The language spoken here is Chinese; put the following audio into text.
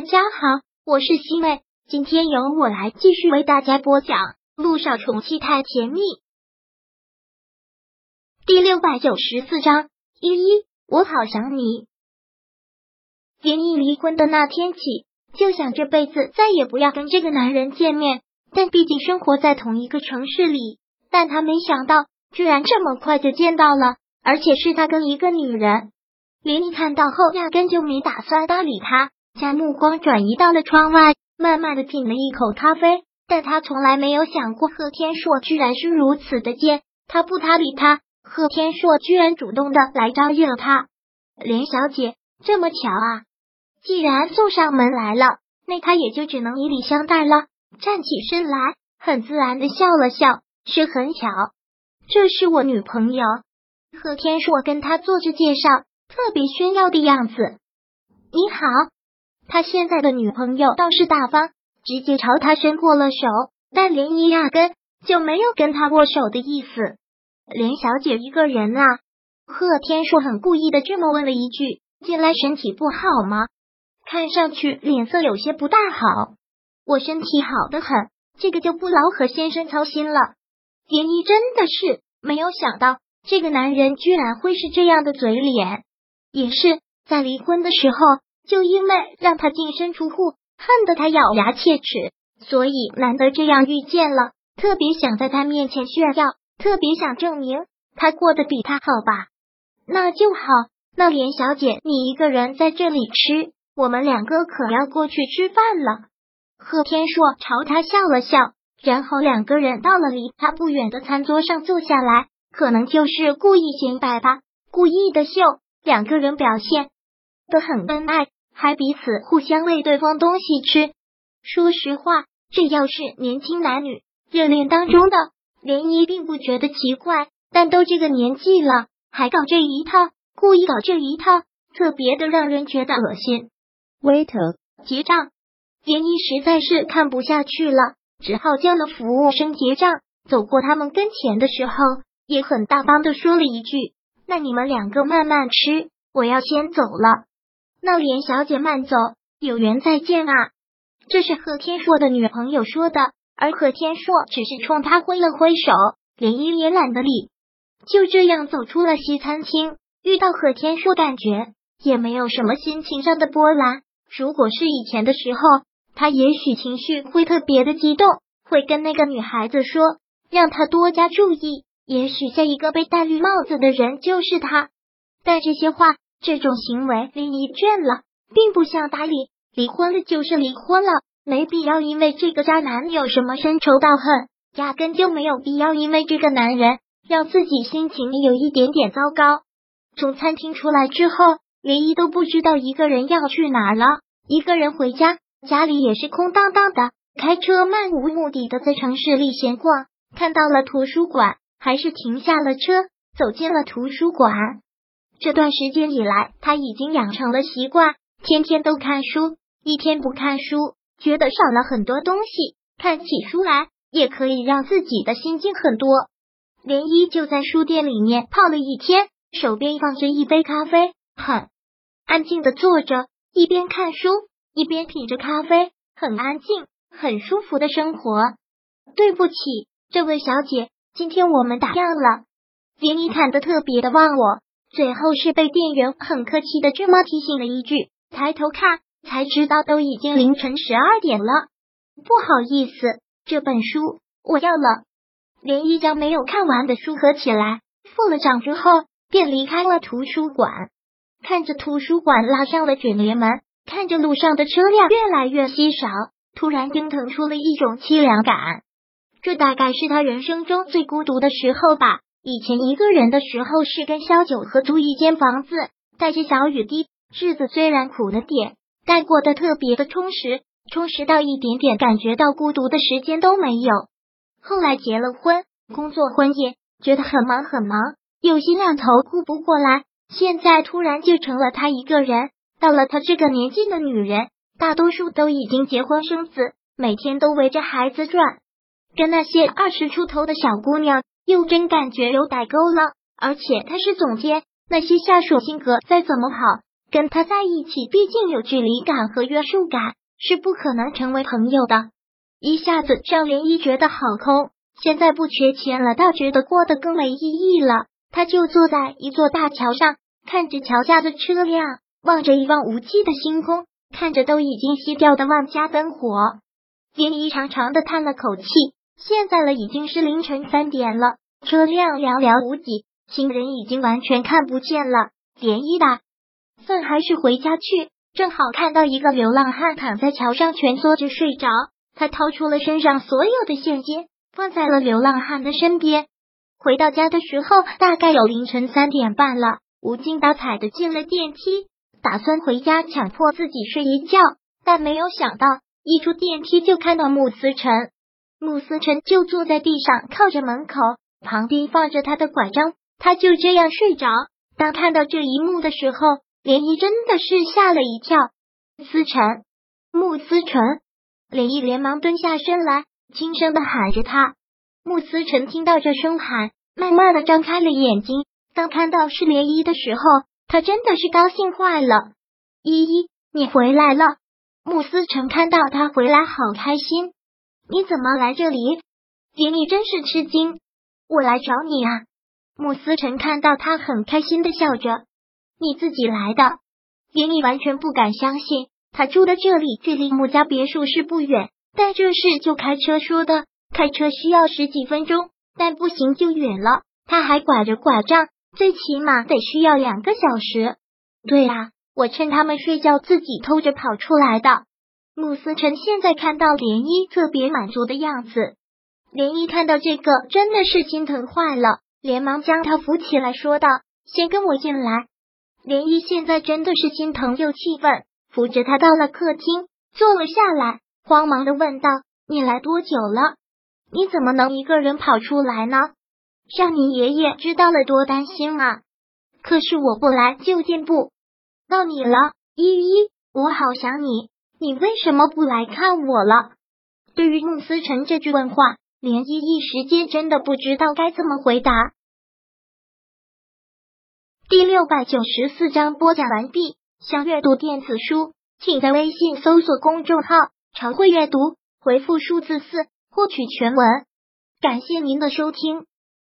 大家好，我是西妹，今天由我来继续为大家播讲《路上宠妻太甜蜜》第六百九十四章。依依，我好想你。林毅离婚的那天起，就想这辈子再也不要跟这个男人见面。但毕竟生活在同一个城市里，但他没想到，居然这么快就见到了，而且是他跟一个女人。林毅看到后，压根就没打算搭理他。将目光转移到了窗外，慢慢的品了一口咖啡。但他从来没有想过贺天硕居然是如此的贱。他不搭理他，贺天硕居然主动的来招惹他。连小姐，这么巧啊！既然送上门来了，那他也就只能以礼相待了。站起身来，很自然的笑了笑，是很巧，这是我女朋友。贺天硕跟他做着介绍，特别炫耀的样子。你好。他现在的女朋友倒是大方，直接朝他伸过了手，但连依压根就没有跟他握手的意思。连小姐一个人啊？贺天硕很故意的这么问了一句：“近来身体不好吗？看上去脸色有些不大好。”我身体好的很，这个就不劳何先生操心了。连依真的是没有想到，这个男人居然会是这样的嘴脸，也是在离婚的时候。就因为让他净身出户，恨得他咬牙切齿，所以难得这样遇见了，特别想在他面前炫耀，特别想证明他过得比他好吧？那就好。那连小姐，你一个人在这里吃，我们两个可要过去吃饭了。贺天硕朝他笑了笑，然后两个人到了离他不远的餐桌上坐下来，可能就是故意显摆吧，故意的秀，两个人表现的很恩爱。还彼此互相喂对方东西吃。说实话，这要是年轻男女热恋当中的，涟漪并不觉得奇怪。但都这个年纪了，还搞这一套，故意搞这一套，特别的让人觉得恶心。Waiter，结账。涟漪实在是看不下去了，只好叫了服务生结账。走过他们跟前的时候，也很大方的说了一句：“那你们两个慢慢吃，我要先走了。”那连小姐慢走，有缘再见啊！这是贺天硕的女朋友说的，而贺天硕只是冲他挥了挥手，连依也懒得理。就这样走出了西餐厅，遇到贺天硕，感觉也没有什么心情上的波澜。如果是以前的时候，他也许情绪会特别的激动，会跟那个女孩子说，让她多加注意。也许下一个被戴绿帽子的人就是他。但这些话。这种行为令你倦了，并不想搭理。离婚了就是离婚了，没必要因为这个渣男有什么深仇大恨，压根就没有必要因为这个男人让自己心情有一点点糟糕。从餐厅出来之后，连依都不知道一个人要去哪了，一个人回家，家里也是空荡荡的。开车漫无目的的在城市里闲逛，看到了图书馆，还是停下了车，走进了图书馆。这段时间以来，他已经养成了习惯，天天都看书。一天不看书，觉得少了很多东西。看起书来，也可以让自己的心静很多。涟漪就在书店里面泡了一天，手边放着一杯咖啡，很安静的坐着，一边看书一边品着咖啡，很安静，很舒服的生活。对不起，这位小姐，今天我们打烊了。涟漪看的特别的忘我。最后是被店员很客气的这么提醒了一句，抬头看才知道都已经凌晨十二点了。不好意思，这本书我要了。连一张没有看完的书合起来，付了账之后便离开了图书馆。看着图书馆拉上了卷帘门，看着路上的车辆越来越稀少，突然心疼出了一种凄凉感。这大概是他人生中最孤独的时候吧。以前一个人的时候是跟萧九合租一间房子，带着小雨滴，日子虽然苦了点，但过得特别的充实，充实到一点点感觉到孤独的时间都没有。后来结了婚，工作婚宴，觉得很忙很忙，有心两头顾不过来。现在突然就成了他一个人。到了他这个年纪的女人，大多数都已经结婚生子，每天都围着孩子转，跟那些二十出头的小姑娘。又真感觉有代沟了，而且他是总监，那些下属性格再怎么好，跟他在一起，毕竟有距离感和约束感，是不可能成为朋友的。一下子让涟漪觉得好空，现在不缺钱了，倒觉得过得更没意义了。他就坐在一座大桥上，看着桥下的车辆，望着一望无际的星空，看着都已经熄掉的万家灯火，林一长长的叹了口气。现在了，已经是凌晨三点了，车辆寥寥无几，行人已经完全看不见了。涟漪打算还是回家去，正好看到一个流浪汉躺在桥上蜷缩着睡着，他掏出了身上所有的现金，放在了流浪汉的身边。回到家的时候，大概有凌晨三点半了。无精打采的进了电梯，打算回家强迫自己睡一觉，但没有想到一出电梯就看到穆思辰。穆思辰就坐在地上，靠着门口，旁边放着他的拐杖，他就这样睡着。当看到这一幕的时候，涟漪真的是吓了一跳。思辰，穆思辰，涟漪连忙蹲下身来，轻声的喊着他。穆思辰听到这声喊，慢慢的张开了眼睛。当看到是涟漪的时候，他真的是高兴坏了。依依，你回来了。穆思辰看到他回来，好开心。你怎么来这里？涟漪真是吃惊。我来找你啊。穆思辰看到他，很开心的笑着。你自己来的？涟漪完全不敢相信。他住的这里距离穆家别墅是不远，但这事就开车说的。开车需要十几分钟，但步行就远了。他还拐着拐杖，最起码得需要两个小时。对啊，我趁他们睡觉，自己偷着跑出来的。穆思辰现在看到涟漪特别满足的样子，涟漪看到这个真的是心疼坏了，连忙将他扶起来，说道：“先跟我进来。”涟漪现在真的是心疼又气愤，扶着他到了客厅，坐了下来，慌忙的问道：“你来多久了？”你怎么能一个人跑出来呢？让你爷爷知道了多担心啊！可是我不来就见不到你了，依依，我好想你，你为什么不来看我了？对于穆思成这句问话，连依一时间真的不知道该怎么回答。第六百九十四章播讲完毕。想阅读电子书，请在微信搜索公众号“常会阅读”，回复数字四。获取全文，感谢您的收听。